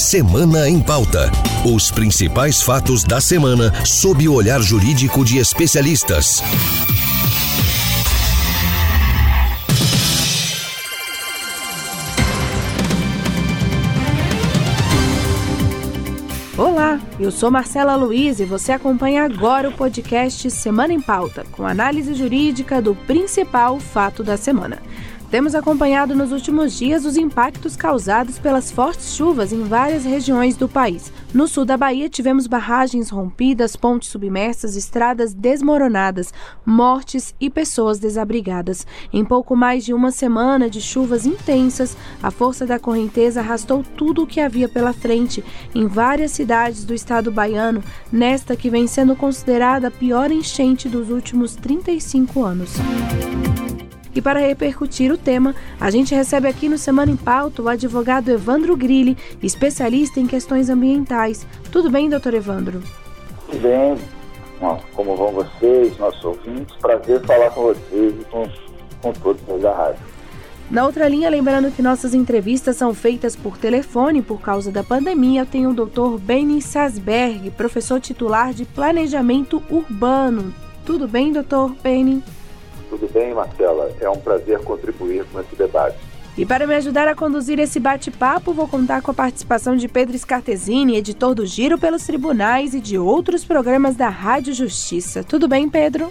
Semana em Pauta. Os principais fatos da semana sob o olhar jurídico de especialistas. Olá, eu sou Marcela Luiz e você acompanha agora o podcast Semana em Pauta, com análise jurídica do principal fato da semana. Temos acompanhado nos últimos dias os impactos causados pelas fortes chuvas em várias regiões do país. No sul da Bahia, tivemos barragens rompidas, pontes submersas, estradas desmoronadas, mortes e pessoas desabrigadas. Em pouco mais de uma semana de chuvas intensas, a força da correnteza arrastou tudo o que havia pela frente em várias cidades do estado baiano, nesta que vem sendo considerada a pior enchente dos últimos 35 anos. E para repercutir o tema, a gente recebe aqui no Semana em Pauta o advogado Evandro Grilli, especialista em questões ambientais. Tudo bem, doutor Evandro? Tudo bem. Como vão vocês, nossos ouvintes? Prazer falar com vocês e com, com todos da rádio. Na outra linha, lembrando que nossas entrevistas são feitas por telefone por causa da pandemia, tenho o Dr. Benny Sasberg, professor titular de Planejamento Urbano. Tudo bem, doutor Benny? Tudo bem, Marcela? É um prazer contribuir com esse debate. E para me ajudar a conduzir esse bate-papo, vou contar com a participação de Pedro Scartesini, editor do Giro pelos Tribunais e de outros programas da Rádio Justiça. Tudo bem, Pedro?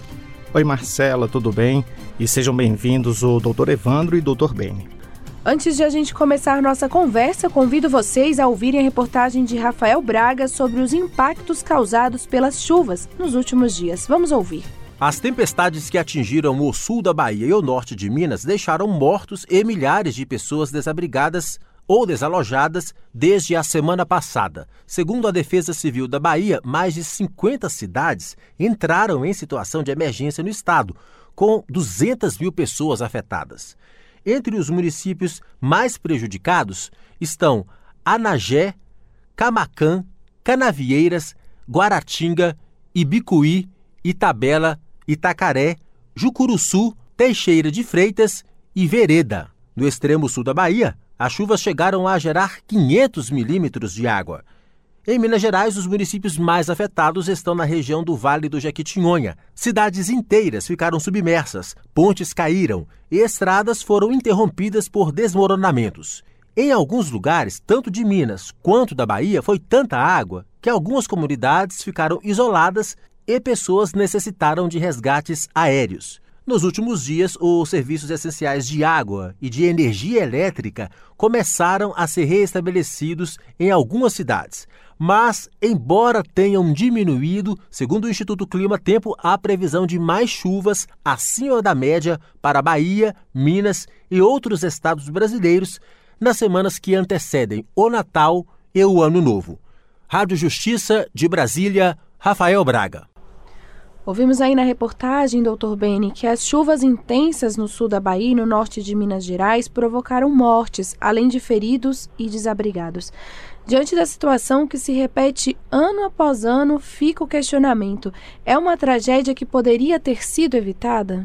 Oi, Marcela, tudo bem? E sejam bem-vindos o Dr. Evandro e Dr. Beni. Antes de a gente começar nossa conversa, convido vocês a ouvirem a reportagem de Rafael Braga sobre os impactos causados pelas chuvas nos últimos dias. Vamos ouvir. As tempestades que atingiram o sul da Bahia e o norte de Minas deixaram mortos e milhares de pessoas desabrigadas ou desalojadas desde a semana passada. Segundo a Defesa Civil da Bahia, mais de 50 cidades entraram em situação de emergência no estado, com 200 mil pessoas afetadas. Entre os municípios mais prejudicados estão Anagé, Camacã, Canavieiras, Guaratinga, Ibicuí, Itabela, Itacaré, Jucuruçu, Teixeira de Freitas e Vereda. No extremo sul da Bahia, as chuvas chegaram a gerar 500 milímetros de água. Em Minas Gerais, os municípios mais afetados estão na região do Vale do Jequitinhonha. Cidades inteiras ficaram submersas, pontes caíram e estradas foram interrompidas por desmoronamentos. Em alguns lugares, tanto de Minas quanto da Bahia, foi tanta água que algumas comunidades ficaram isoladas e pessoas necessitaram de resgates aéreos. Nos últimos dias, os serviços essenciais de água e de energia elétrica começaram a ser reestabelecidos em algumas cidades. Mas, embora tenham diminuído, segundo o Instituto Clima Tempo, há previsão de mais chuvas acima da média para Bahia, Minas e outros estados brasileiros nas semanas que antecedem o Natal e o Ano Novo. Rádio Justiça de Brasília, Rafael Braga. Ouvimos aí na reportagem, doutor Beni, que as chuvas intensas no sul da Bahia e no norte de Minas Gerais provocaram mortes, além de feridos e desabrigados. Diante da situação que se repete ano após ano, fica o questionamento: é uma tragédia que poderia ter sido evitada?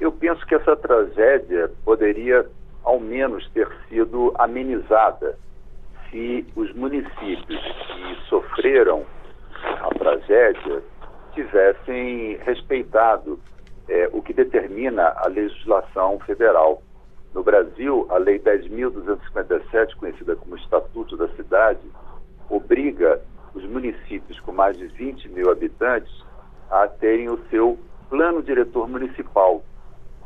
Eu penso que essa tragédia poderia, ao menos, ter sido amenizada se os municípios que sofreram a tragédia tivessem respeitado é, o que determina a legislação federal. No Brasil, a Lei 10.257, conhecida como Estatuto da Cidade, obriga os municípios com mais de 20 mil habitantes a terem o seu plano diretor municipal,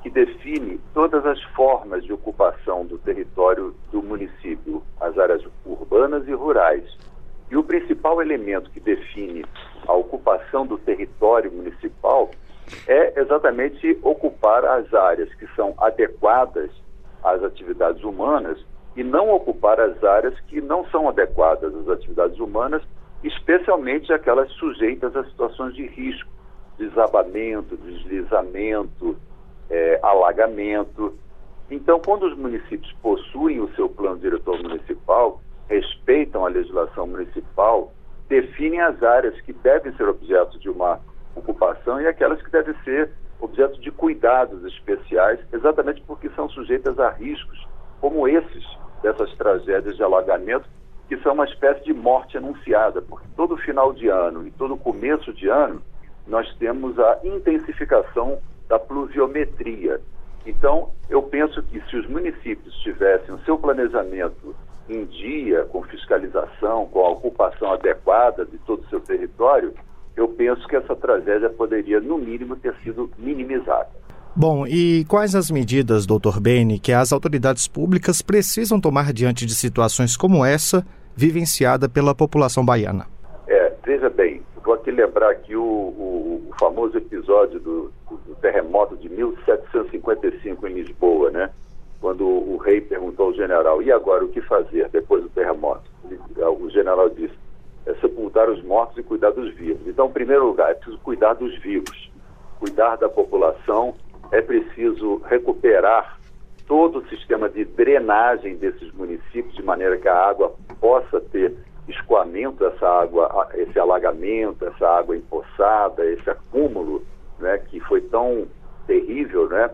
que define todas as formas de ocupação do território do município, as áreas urbanas e rurais. E o principal elemento que define a ocupação do território municipal é exatamente ocupar as áreas que são adequadas às atividades humanas e não ocupar as áreas que não são adequadas às atividades humanas, especialmente aquelas sujeitas a situações de risco, desabamento, deslizamento, é, alagamento. Então, quando os municípios possuem o seu plano diretor municipal, respeitam a legislação municipal, definem as áreas que devem ser objeto de uma ocupação e aquelas que devem ser objeto de cuidados especiais, exatamente porque são sujeitas a riscos como esses dessas tragédias de alagamento isso é uma espécie de morte anunciada, porque todo final de ano e todo começo de ano nós temos a intensificação da pluviometria. Então, eu penso que se os municípios tivessem o seu planejamento em dia, com fiscalização, com a ocupação adequada de todo o seu território, eu penso que essa tragédia poderia, no mínimo, ter sido minimizada. Bom, e quais as medidas, doutor Beni, que as autoridades públicas precisam tomar diante de situações como essa, vivenciada pela população baiana? É, veja bem, vou aqui lembrar aqui o, o, o famoso episódio do, do, terremoto de 1755 em Lisboa, né? Quando o, rei perguntou ao general, e agora o que fazer depois do terremoto? O general disse, é sepultar os mortos e cuidar dos vivos. Então, em primeiro lugar, é preciso cuidar dos vivos, cuidar da população, é preciso recuperar todo o sistema de drenagem desses municípios, de maneira que a água possa ter escoamento, essa água, esse alagamento, essa água empoçada, esse acúmulo, né, que foi tão terrível, né?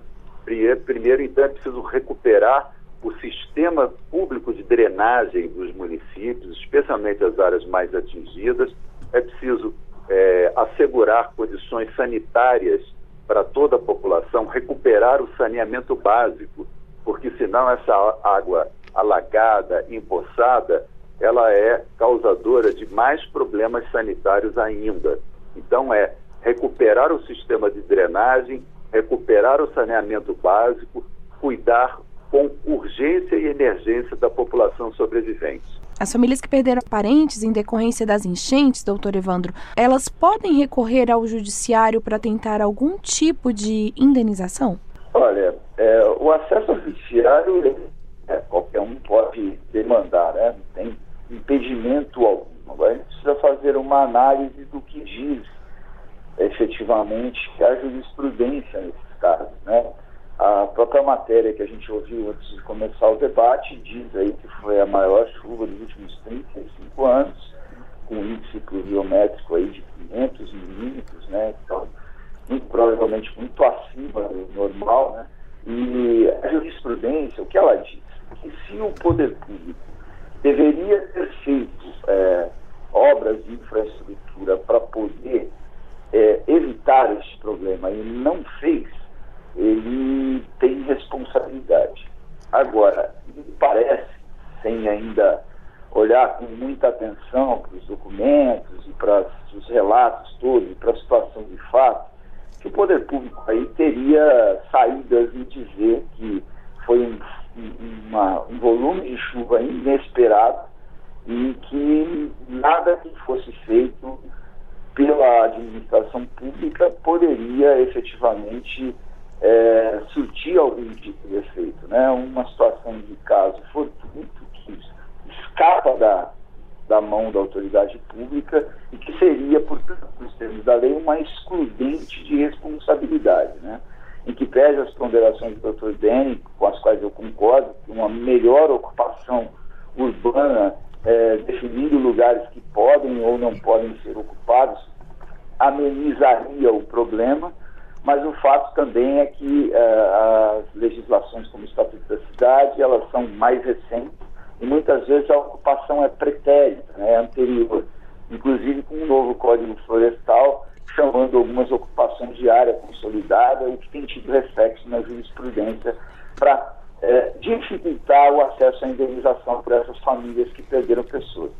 Primeiro, então, é preciso recuperar o sistema público de drenagem dos municípios, especialmente as áreas mais atingidas. É preciso é, assegurar condições sanitárias para toda a população, recuperar o saneamento básico, porque senão essa água alagada, empoçada, ela é causadora de mais problemas sanitários ainda. Então é recuperar o sistema de drenagem, recuperar o saneamento básico, cuidar com urgência e emergência da população sobrevivente. As famílias que perderam parentes em decorrência das enchentes, doutor Evandro, elas podem recorrer ao judiciário para tentar algum tipo de indenização? Olha, é, o acesso ao judiciário, é, qualquer um pode demandar, né? Não tem impedimento algum. Agora a gente precisa fazer uma análise do que diz efetivamente a jurisprudência nesses casos, né? A própria matéria que a gente ouviu antes de começar o debate diz aí que foi a maior chuva dos últimos 35 anos, com índice pluviométrico aí de 500 milímetros, né? Então, muito provavelmente muito acima do normal, né? E a jurisprudência, o que ela diz? Que se o poder público deveria ter feito é, obras de infraestrutura para poder é, evitar este problema e não fez, ele tem responsabilidade. Agora, me parece, sem ainda olhar com muita atenção para os documentos e para os relatos todos, e para a situação de fato, que o poder público aí teria saídas e dizer que foi um, uma, um volume de chuva inesperado e que nada que fosse feito pela administração pública poderia efetivamente é, surtir algum tipo de efeito. Né? Uma situação de caso fortuito que escapa da, da mão da autoridade pública e que seria, portanto, nos termos da lei, uma excludente de responsabilidade, né? em que pese as ponderações do Dr. Denny, com as quais eu concordo, que uma melhor ocupação urbana, é, definindo lugares que podem ou não podem ser ocupados, amenizaria o problema, mas o fato também é que uh, as legislações como o Estatuto da Cidade, elas são mais recentes e muitas vezes a ocupação é pretérita, né, é anterior, inclusive com um novo Código Florestal chamando algumas ocupações de área consolidada, o que tem tido reflexo na jurisprudência para é, dificultar o acesso à indenização para essas famílias que perderam pessoas.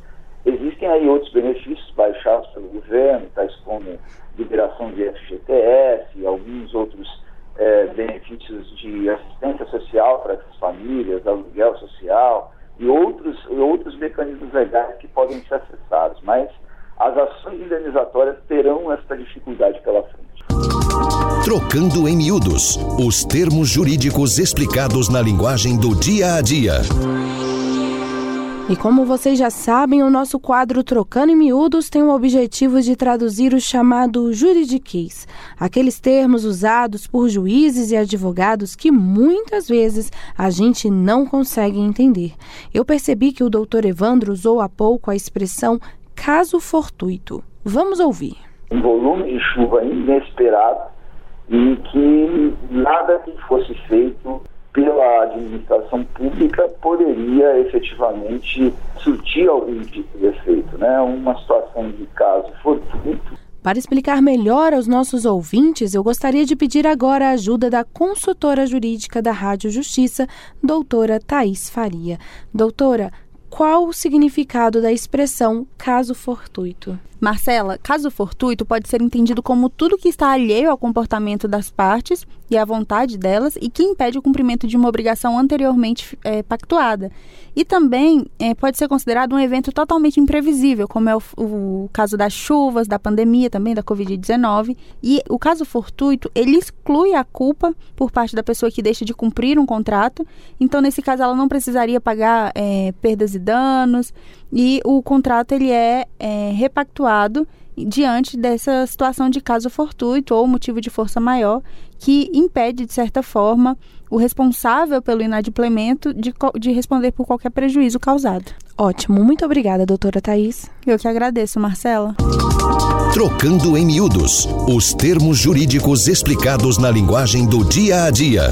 Existem aí outros benefícios baixados pelo governo, tais como liberação de FGTS e alguns outros é, benefícios de assistência social para essas famílias, aluguel social e outros, outros mecanismos legais que podem ser acessados. Mas as ações indenizatórias terão essa dificuldade pela frente. Trocando em miúdos os termos jurídicos explicados na linguagem do dia a dia. E como vocês já sabem, o nosso quadro Trocando em Miúdos tem o objetivo de traduzir o chamado juridiquês, aqueles termos usados por juízes e advogados que muitas vezes a gente não consegue entender. Eu percebi que o doutor Evandro usou há pouco a expressão caso fortuito. Vamos ouvir. Um volume de chuva inesperado e que nada que fosse feito pela administração pública poderia efetivamente surtir algum tipo de efeito. Né? Uma situação de caso fortuito para explicar melhor aos nossos ouvintes, eu gostaria de pedir agora a ajuda da consultora jurídica da Rádio Justiça, doutora Thais Faria. Doutora, qual o significado da expressão caso fortuito? Marcela, caso fortuito pode ser entendido como tudo que está alheio ao comportamento das partes e à vontade delas e que impede o cumprimento de uma obrigação anteriormente é, pactuada. E também é, pode ser considerado um evento totalmente imprevisível, como é o, o caso das chuvas, da pandemia também, da Covid-19. E o caso fortuito, ele exclui a culpa por parte da pessoa que deixa de cumprir um contrato. Então, nesse caso, ela não precisaria pagar é, perdas e danos. E o contrato, ele é, é repactuado diante dessa situação de caso fortuito ou motivo de força maior que impede, de certa forma, o responsável pelo inadimplemento de, de responder por qualquer prejuízo causado. Ótimo, muito obrigada, doutora Thais. Eu que agradeço, Marcela. Trocando em miúdos os termos jurídicos explicados na linguagem do dia a dia.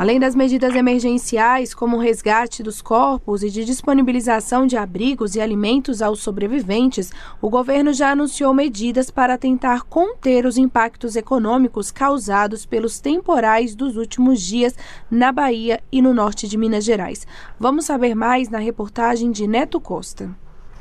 Além das medidas emergenciais, como o resgate dos corpos e de disponibilização de abrigos e alimentos aos sobreviventes, o governo já anunciou medidas para tentar conter os impactos econômicos causados pelos temporais dos últimos dias na Bahia e no norte de Minas Gerais. Vamos saber mais na reportagem de Neto Costa.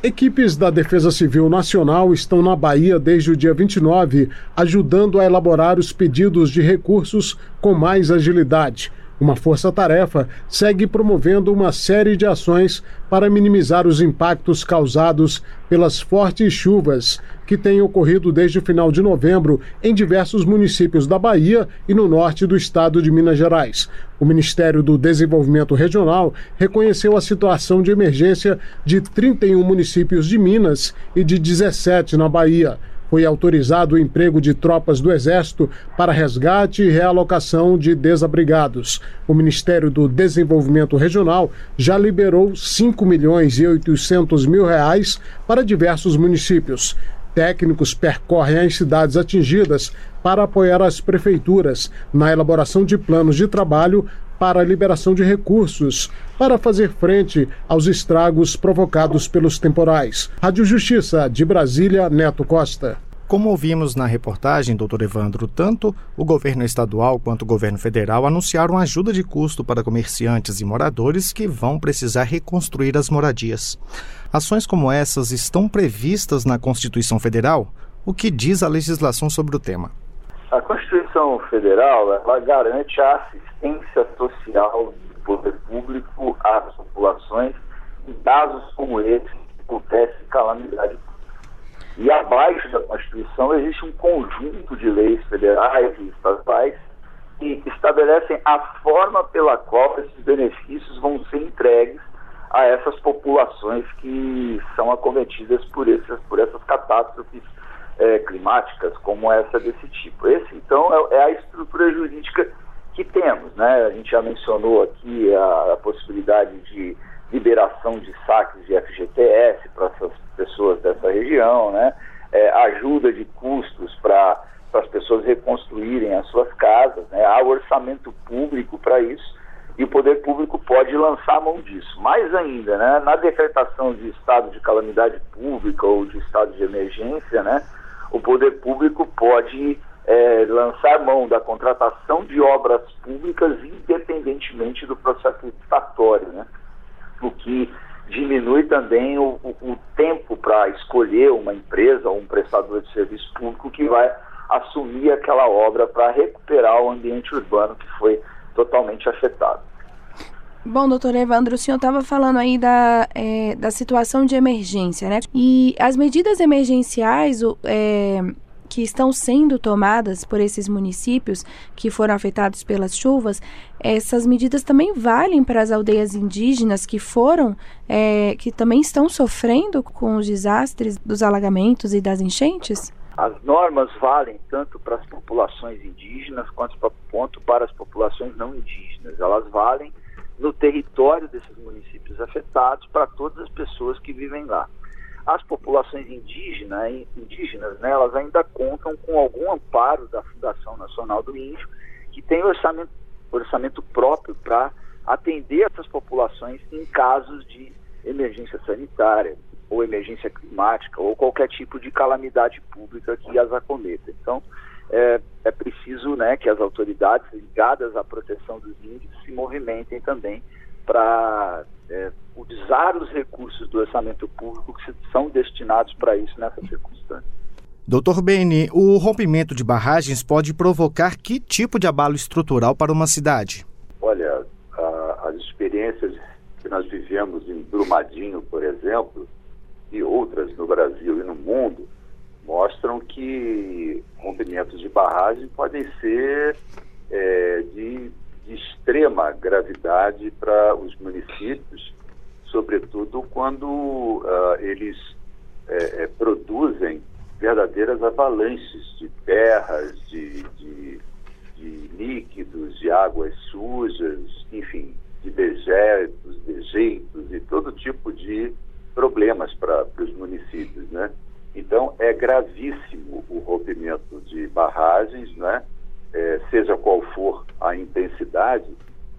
Equipes da Defesa Civil Nacional estão na Bahia desde o dia 29, ajudando a elaborar os pedidos de recursos com mais agilidade. Uma força-tarefa segue promovendo uma série de ações para minimizar os impactos causados pelas fortes chuvas que têm ocorrido desde o final de novembro em diversos municípios da Bahia e no norte do estado de Minas Gerais. O Ministério do Desenvolvimento Regional reconheceu a situação de emergência de 31 municípios de Minas e de 17 na Bahia foi autorizado o emprego de tropas do Exército para resgate e realocação de desabrigados. O Ministério do Desenvolvimento Regional já liberou 5 milhões e 800 mil reais para diversos municípios. Técnicos percorrem as cidades atingidas para apoiar as prefeituras na elaboração de planos de trabalho para a liberação de recursos para fazer frente aos estragos provocados pelos temporais. Rádio Justiça de Brasília, Neto Costa. Como ouvimos na reportagem, doutor Evandro, tanto o governo estadual quanto o governo federal anunciaram ajuda de custo para comerciantes e moradores que vão precisar reconstruir as moradias. Ações como essas estão previstas na Constituição Federal? O que diz a legislação sobre o tema? A Constituição Federal ela garante a assistência social do poder público às populações em casos como esse que acontece calamidade. E abaixo da Constituição existe um conjunto de leis federais e estaduais que estabelecem a forma pela qual esses benefícios vão ser entregues a essas populações que são acometidas por, essas, por essas catástrofes é, climáticas, como essa desse tipo. Esse, então, é, é, a estrutura jurídica que temos. Né? A gente já mencionou aqui a, a possibilidade de liberação de saques de FGTS para essas pessoas dessa região, né? É, ajuda de custos para as pessoas reconstruírem as suas casas, né? há orçamento público para isso e o poder público pode lançar a mão disso. Mais ainda, né? na decretação de estado de calamidade pública ou de estado de emergência, né? O poder público pode é, lançar mão da contratação de obras públicas independentemente do processo licitatório, né? o que diminui também o, o, o tempo para escolher uma empresa ou um prestador de serviço público que vai assumir aquela obra para recuperar o ambiente urbano que foi totalmente afetado. Bom, doutor Evandro, o senhor estava falando aí da, é, da situação de emergência, né? E as medidas emergenciais, é, que estão sendo tomadas por esses municípios que foram afetados pelas chuvas, essas medidas também valem para as aldeias indígenas que foram, é, que também estão sofrendo com os desastres dos alagamentos e das enchentes? As normas valem tanto para as populações indígenas quanto, quanto para as populações não indígenas. Elas valem no território desses municípios afetados para todas as pessoas que vivem lá as populações indígenas, indígenas né, elas ainda contam com algum amparo da Fundação Nacional do Índio, que tem orçamento orçamento próprio para atender essas populações em casos de emergência sanitária ou emergência climática ou qualquer tipo de calamidade pública que as acometa. Então, é, é preciso né, que as autoridades ligadas à proteção dos índios se movimentem também para é, usar os recursos do orçamento público que são destinados para isso nessas circunstâncias. Doutor Beni, o rompimento de barragens pode provocar que tipo de abalo estrutural para uma cidade? Olha, a, as experiências que nós vivemos em Brumadinho, por exemplo, e outras no Brasil e no mundo, mostram que rompimentos de barragem podem ser é, de, de extrema gravidade para os municípios, sobretudo quando uh, eles é, é, produzem verdadeiras avalanches de terras, de, de, de, líquidos, de águas sujas, enfim, de dejetos, dejeitos e todo tipo de problemas para os municípios, né? Então, é gravíssimo o rompimento de barragens, né? É, seja qual for a intensidade,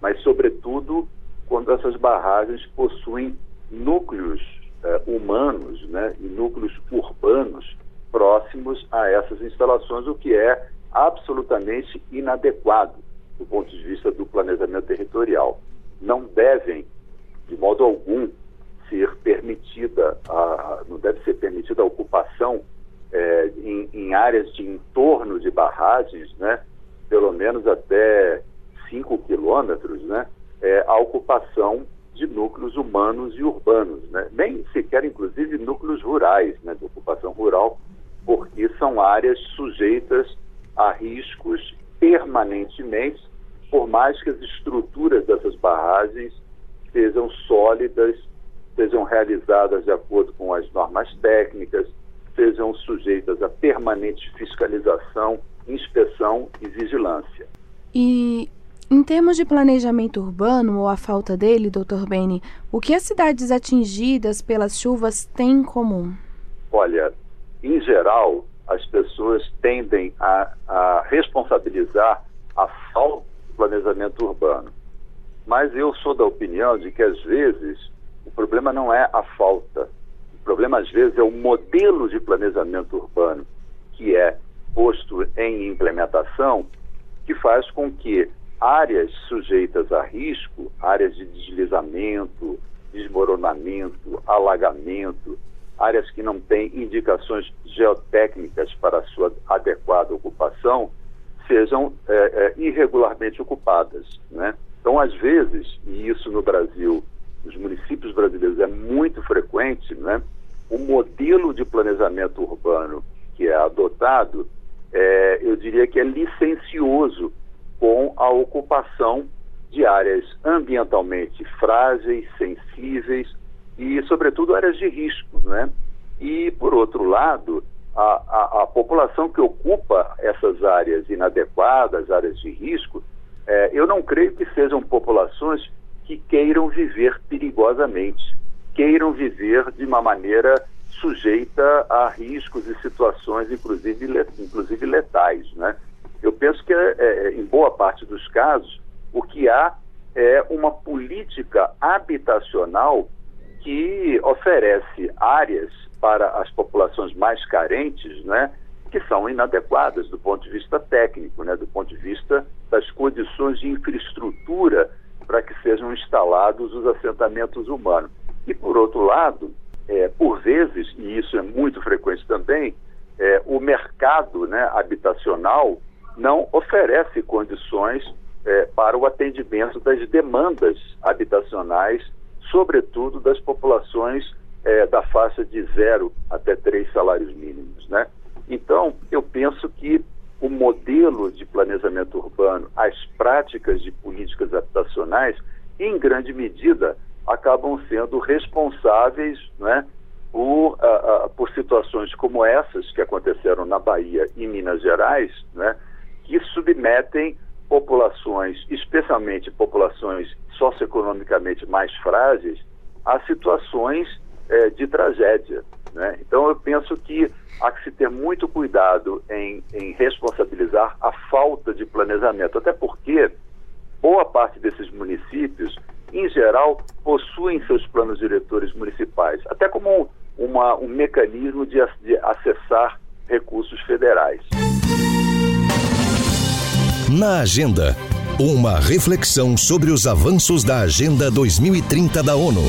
mas, sobretudo, quando essas barragens possuem núcleos é, humanos né? e núcleos urbanos próximos a essas instalações, o que é absolutamente inadequado do ponto de vista do planejamento territorial. Não devem, de modo algum, ser permitida, a, não deve ser permitida a ocupação é, em, em, áreas de entorno de barragens, né, pelo menos até 5 quilômetros, né, é, a ocupação de núcleos humanos e urbanos, né, nem sequer inclusive núcleos rurais, né, de ocupação rural, porque são áreas sujeitas a riscos permanentemente, por mais que as estruturas dessas barragens sejam sólidas sejam realizadas de acordo com as normas técnicas, sejam sujeitas a permanente fiscalização, inspeção e vigilância. E em termos de planejamento urbano ou a falta dele, Dr. Beni, o que as cidades atingidas pelas chuvas têm em comum? Olha, em geral, as pessoas tendem a, a responsabilizar a falta de planejamento urbano. Mas eu sou da opinião de que, às vezes, o problema não é a falta. O problema, às vezes, é o modelo de planejamento urbano que é posto em implementação, que faz com que áreas sujeitas a risco, áreas de deslizamento, desmoronamento, alagamento, áreas que não têm indicações geotécnicas para sua adequada ocupação, sejam é, é, irregularmente ocupadas. Né? Então, às vezes, e isso no Brasil nos municípios brasileiros é muito frequente, né? o modelo de planejamento urbano que é adotado, é, eu diria que é licencioso com a ocupação de áreas ambientalmente frágeis, sensíveis e, sobretudo, áreas de risco. Né? E, por outro lado, a, a, a população que ocupa essas áreas inadequadas, áreas de risco, é, eu não creio que sejam populações que queiram viver perigosamente, queiram viver de uma maneira sujeita a riscos e situações, inclusive, inclusive letais. Né? Eu penso que, é, é, em boa parte dos casos, o que há é uma política habitacional que oferece áreas para as populações mais carentes, né, que são inadequadas do ponto de vista técnico, né, do ponto de vista das condições de infraestrutura para que sejam instalados os assentamentos humanos. E, por outro lado, é, por vezes, e isso é muito frequente também, é, o mercado né, habitacional não oferece condições é, para o atendimento das demandas habitacionais, sobretudo das populações é, da faixa de zero até três salários mínimos. Né? Então, eu penso que o modelo de planejamento urbano, as práticas de políticas habitacionais, em grande medida, acabam sendo responsáveis né, por, uh, uh, por situações como essas que aconteceram na Bahia e Minas Gerais, né, que submetem populações, especialmente populações socioeconomicamente mais frágeis, a situações eh, de tragédia. Né? Então, eu penso que há que se ter muito cuidado em, em responsabilizar a falta de planejamento, até porque boa parte desses municípios, em geral, possuem seus planos diretores municipais, até como uma, um mecanismo de, de acessar recursos federais. Na agenda, uma reflexão sobre os avanços da Agenda 2030 da ONU.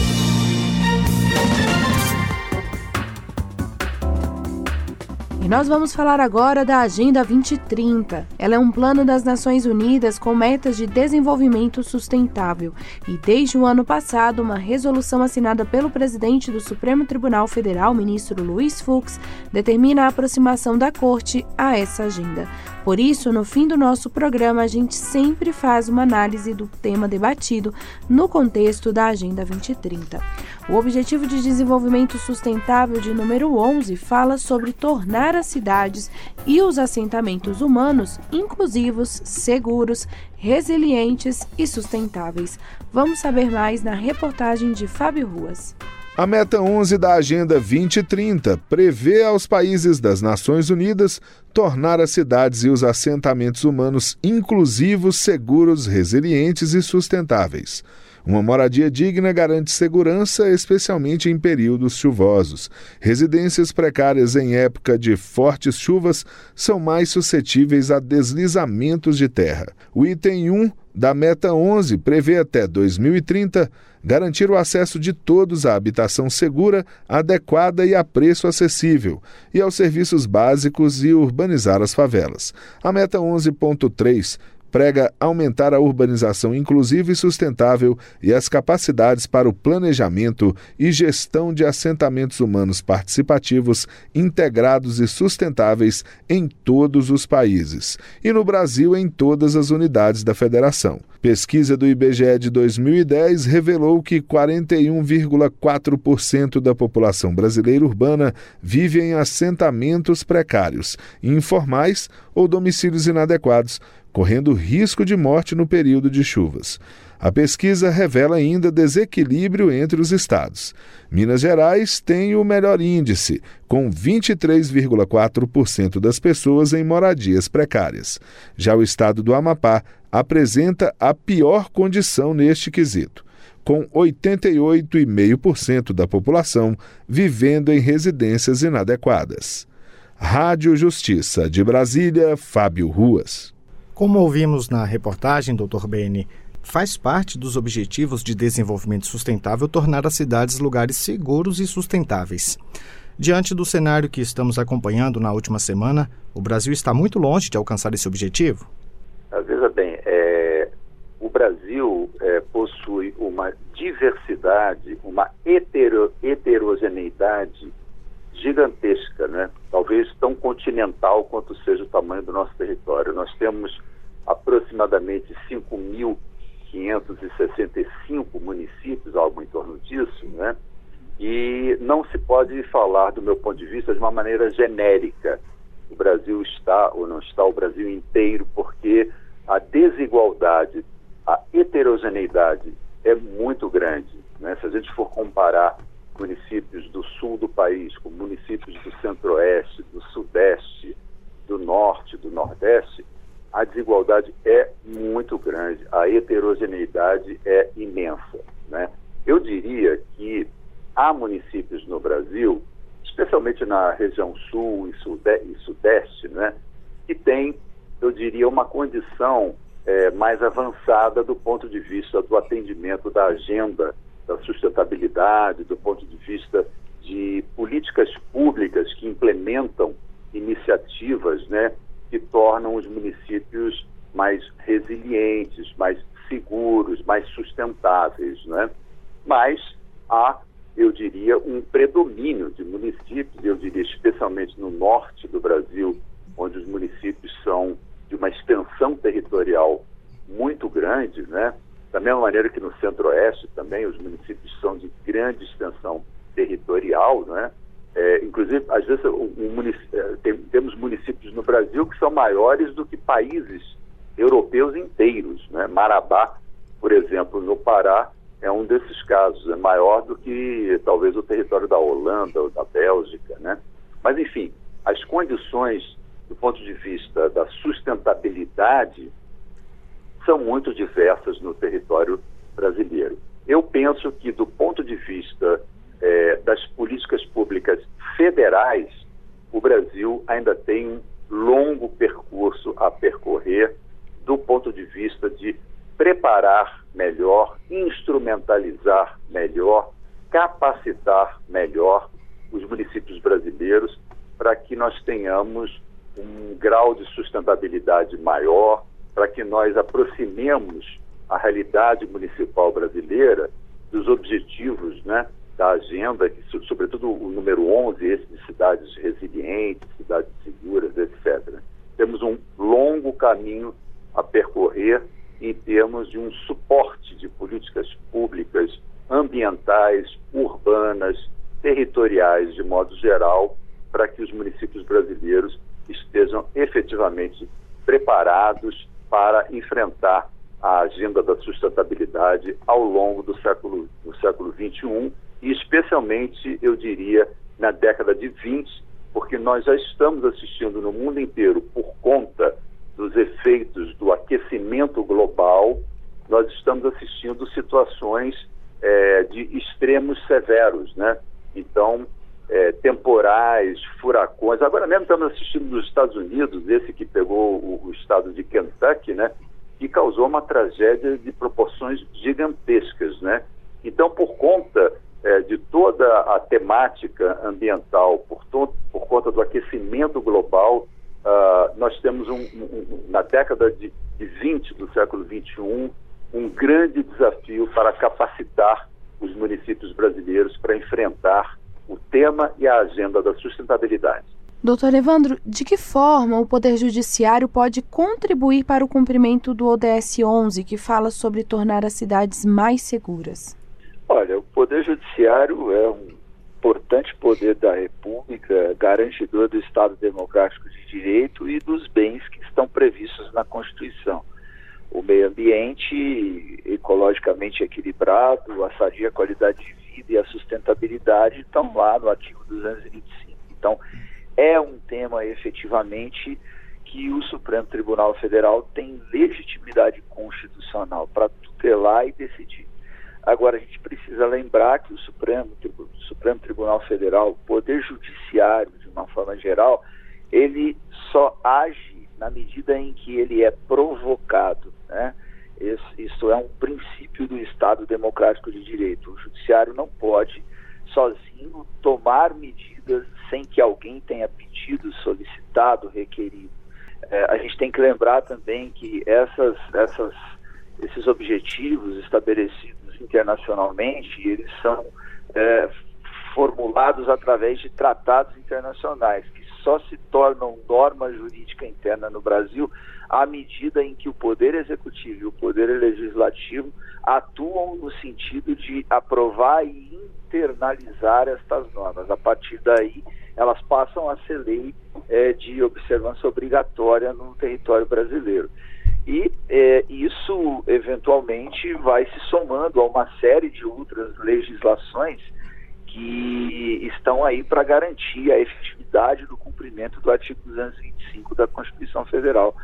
E nós vamos falar agora da Agenda 2030. Ela é um plano das Nações Unidas com metas de desenvolvimento sustentável e, desde o ano passado, uma resolução assinada pelo presidente do Supremo Tribunal Federal, ministro Luiz Fux, determina a aproximação da Corte a essa agenda. Por isso, no fim do nosso programa, a gente sempre faz uma análise do tema debatido no contexto da Agenda 2030. O Objetivo de Desenvolvimento Sustentável de número 11 fala sobre tornar as cidades e os assentamentos humanos inclusivos, seguros, resilientes e sustentáveis. Vamos saber mais na reportagem de Fábio Ruas. A meta 11 da Agenda 2030 prevê aos países das Nações Unidas tornar as cidades e os assentamentos humanos inclusivos, seguros, resilientes e sustentáveis. Uma moradia digna garante segurança, especialmente em períodos chuvosos. Residências precárias em época de fortes chuvas são mais suscetíveis a deslizamentos de terra. O item 1 da Meta 11 prevê até 2030 garantir o acesso de todos à habitação segura, adequada e a preço acessível, e aos serviços básicos e urbanizar as favelas. A Meta 11.3 prega aumentar a urbanização inclusiva e sustentável e as capacidades para o planejamento e gestão de assentamentos humanos participativos, integrados e sustentáveis em todos os países, e no Brasil em todas as unidades da federação. Pesquisa do IBGE de 2010 revelou que 41,4% da população brasileira urbana vive em assentamentos precários, informais ou domicílios inadequados, correndo risco de morte no período de chuvas. A pesquisa revela ainda desequilíbrio entre os estados. Minas Gerais tem o melhor índice, com 23,4% das pessoas em moradias precárias. Já o estado do Amapá apresenta a pior condição neste quesito com 88,5% da população vivendo em residências inadequadas. Rádio Justiça de Brasília, Fábio Ruas. Como ouvimos na reportagem, Dr. Beni, faz parte dos Objetivos de Desenvolvimento Sustentável tornar as cidades lugares seguros e sustentáveis. Diante do cenário que estamos acompanhando na última semana, o Brasil está muito longe de alcançar esse objetivo? Veja bem, é, o Brasil é, possui uma diversidade, uma hetero, heterogeneidade gigantesca, né? talvez tão continental quanto seja o tamanho do nosso território. Nós temos aproximadamente 5.565 municípios, algo em torno disso, né? e não se pode falar, do meu ponto de vista, de uma maneira genérica. O Brasil está ou não está, o Brasil inteiro, porque a desigualdade, a heterogeneidade é muito grande. Né? Se a gente for comparar municípios do sul do país com municípios do centro-oeste, do sudeste, do norte, do nordeste, a desigualdade é muito grande, a heterogeneidade é imensa. Né? Eu diria que há municípios no Brasil, especialmente na região sul e, e sudeste, né, que têm, eu diria, uma condição é, mais avançada do ponto de vista do atendimento da agenda da sustentabilidade, do ponto de vista de políticas públicas que implementam iniciativas né, que tornam os municípios mais resilientes, mais seguros, mais sustentáveis. Né? Mas há, eu diria, um predomínio de municípios, eu diria especialmente no norte do Brasil, onde os municípios são de uma extensão territorial muito grande, né? Da mesma maneira que no centro-oeste também os municípios são de grande extensão territorial, né? É, inclusive, às vezes, um, um é, tem, temos municípios no Brasil que são maiores do que países europeus inteiros. Né? Marabá, por exemplo, no Pará, é um desses casos, é maior do que talvez o território da Holanda ou da Bélgica. Né? Mas, enfim, as condições do ponto de vista da sustentabilidade são muito diversas no território brasileiro. Eu penso que, do ponto de vista é, das políticas públicas federais, o Brasil ainda tem um longo percurso a percorrer do ponto de vista de preparar melhor, instrumentalizar melhor, capacitar melhor os municípios brasileiros para que nós tenhamos um grau de sustentabilidade maior, para que nós aproximemos a realidade municipal brasileira dos objetivos né, da agenda, que, sobretudo o número 11, esse de cidades resilientes, cidades seguras, etc. Temos um longo caminho a percorrer em termos de um suporte de políticas públicas ambientais, urbanas, territoriais, de modo geral, para que os municípios brasileiros estejam efetivamente preparados para enfrentar a agenda da sustentabilidade ao longo do século, do século XXI e especialmente, eu diria, na década de 20, porque nós já estamos assistindo no mundo inteiro, por conta dos efeitos do aquecimento global, nós estamos assistindo situações é, de extremos severos, né? Então, é, temporais, furacões. Agora mesmo estamos assistindo nos Estados Unidos, esse que pegou o, o estado de Kentucky, né? Que causou uma tragédia de proporções gigantescas, né? Então, por conta é, de toda a temática ambiental, por, por conta do aquecimento global, uh, nós temos, um, um, na década de, de 20 do século 21, um grande desafio para capacitar os municípios brasileiros para enfrentar o tema e a agenda da sustentabilidade. Doutor Evandro, de que forma o Poder Judiciário pode contribuir para o cumprimento do ODS 11, que fala sobre tornar as cidades mais seguras? Olha, o Poder Judiciário é um importante poder da República, garantidor do Estado Democrático de Direito e dos bens que estão previstos na Constituição. O meio ambiente ecologicamente equilibrado, a sadia qualidade de vida e a sustentabilidade estão lá no artigo 225. Então, é um tema efetivamente que o Supremo Tribunal Federal tem legitimidade constitucional para tutelar e decidir. Agora, a gente precisa lembrar que o Supremo, o Supremo Tribunal Federal, o Poder Judiciário, de uma forma geral, ele só age na medida em que ele é provocado. Né? Isso é um princípio do Estado Democrático de Direito. O Judiciário não pode, sozinho, tomar medidas sem que alguém tenha pedido, solicitado, requerido. É, a gente tem que lembrar também que essas, essas, esses objetivos estabelecidos internacionalmente, eles são é, formulados através de tratados internacionais, que só se tornam norma jurídica interna no Brasil à medida em que o Poder Executivo e o Poder Legislativo atuam no sentido de aprovar e internalizar estas normas. A partir daí, elas passam a ser lei é, de observância obrigatória no território brasileiro. E é, isso, eventualmente, vai se somando a uma série de outras legislações que estão aí para garantir a efetividade do cumprimento do artigo 225 da Constituição Federal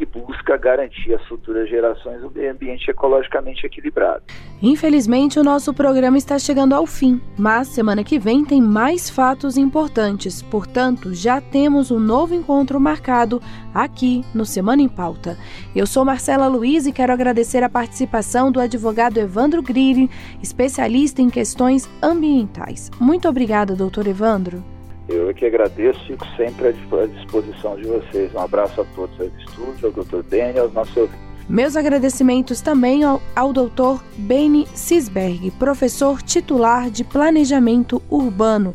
que busca garantir às futuras gerações um ambiente ecologicamente equilibrado. Infelizmente, o nosso programa está chegando ao fim, mas semana que vem tem mais fatos importantes. Portanto, já temos um novo encontro marcado aqui no Semana em Pauta. Eu sou Marcela Luiz e quero agradecer a participação do advogado Evandro Grilli, especialista em questões ambientais. Muito obrigada, doutor Evandro. Eu é que agradeço, fico sempre à disposição de vocês. Um abraço a todos aí do estúdio, ao Dr. Beni e aos nossos ouvintes. Meus agradecimentos também ao, ao Dr. Beni Sisberg, professor titular de Planejamento Urbano.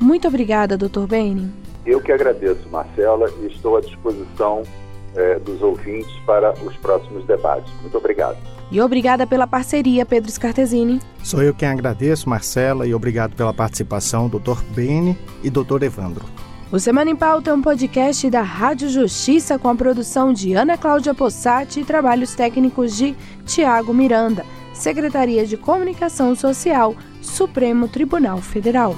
Muito obrigada, Dr. Beni. Eu que agradeço, Marcela, e estou à disposição eh, dos ouvintes para os próximos debates. Muito obrigado. E obrigada pela parceria, Pedro Scartesini. Sou eu quem agradeço, Marcela, e obrigado pela participação, Dr. Beni e Dr. Evandro. O Semana em Pauta é um podcast da Rádio Justiça com a produção de Ana Cláudia Possati e trabalhos técnicos de Tiago Miranda, Secretaria de Comunicação Social, Supremo Tribunal Federal.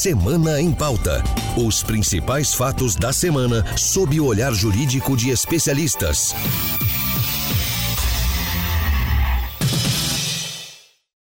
Semana em Pauta. Os principais fatos da semana sob o olhar jurídico de especialistas.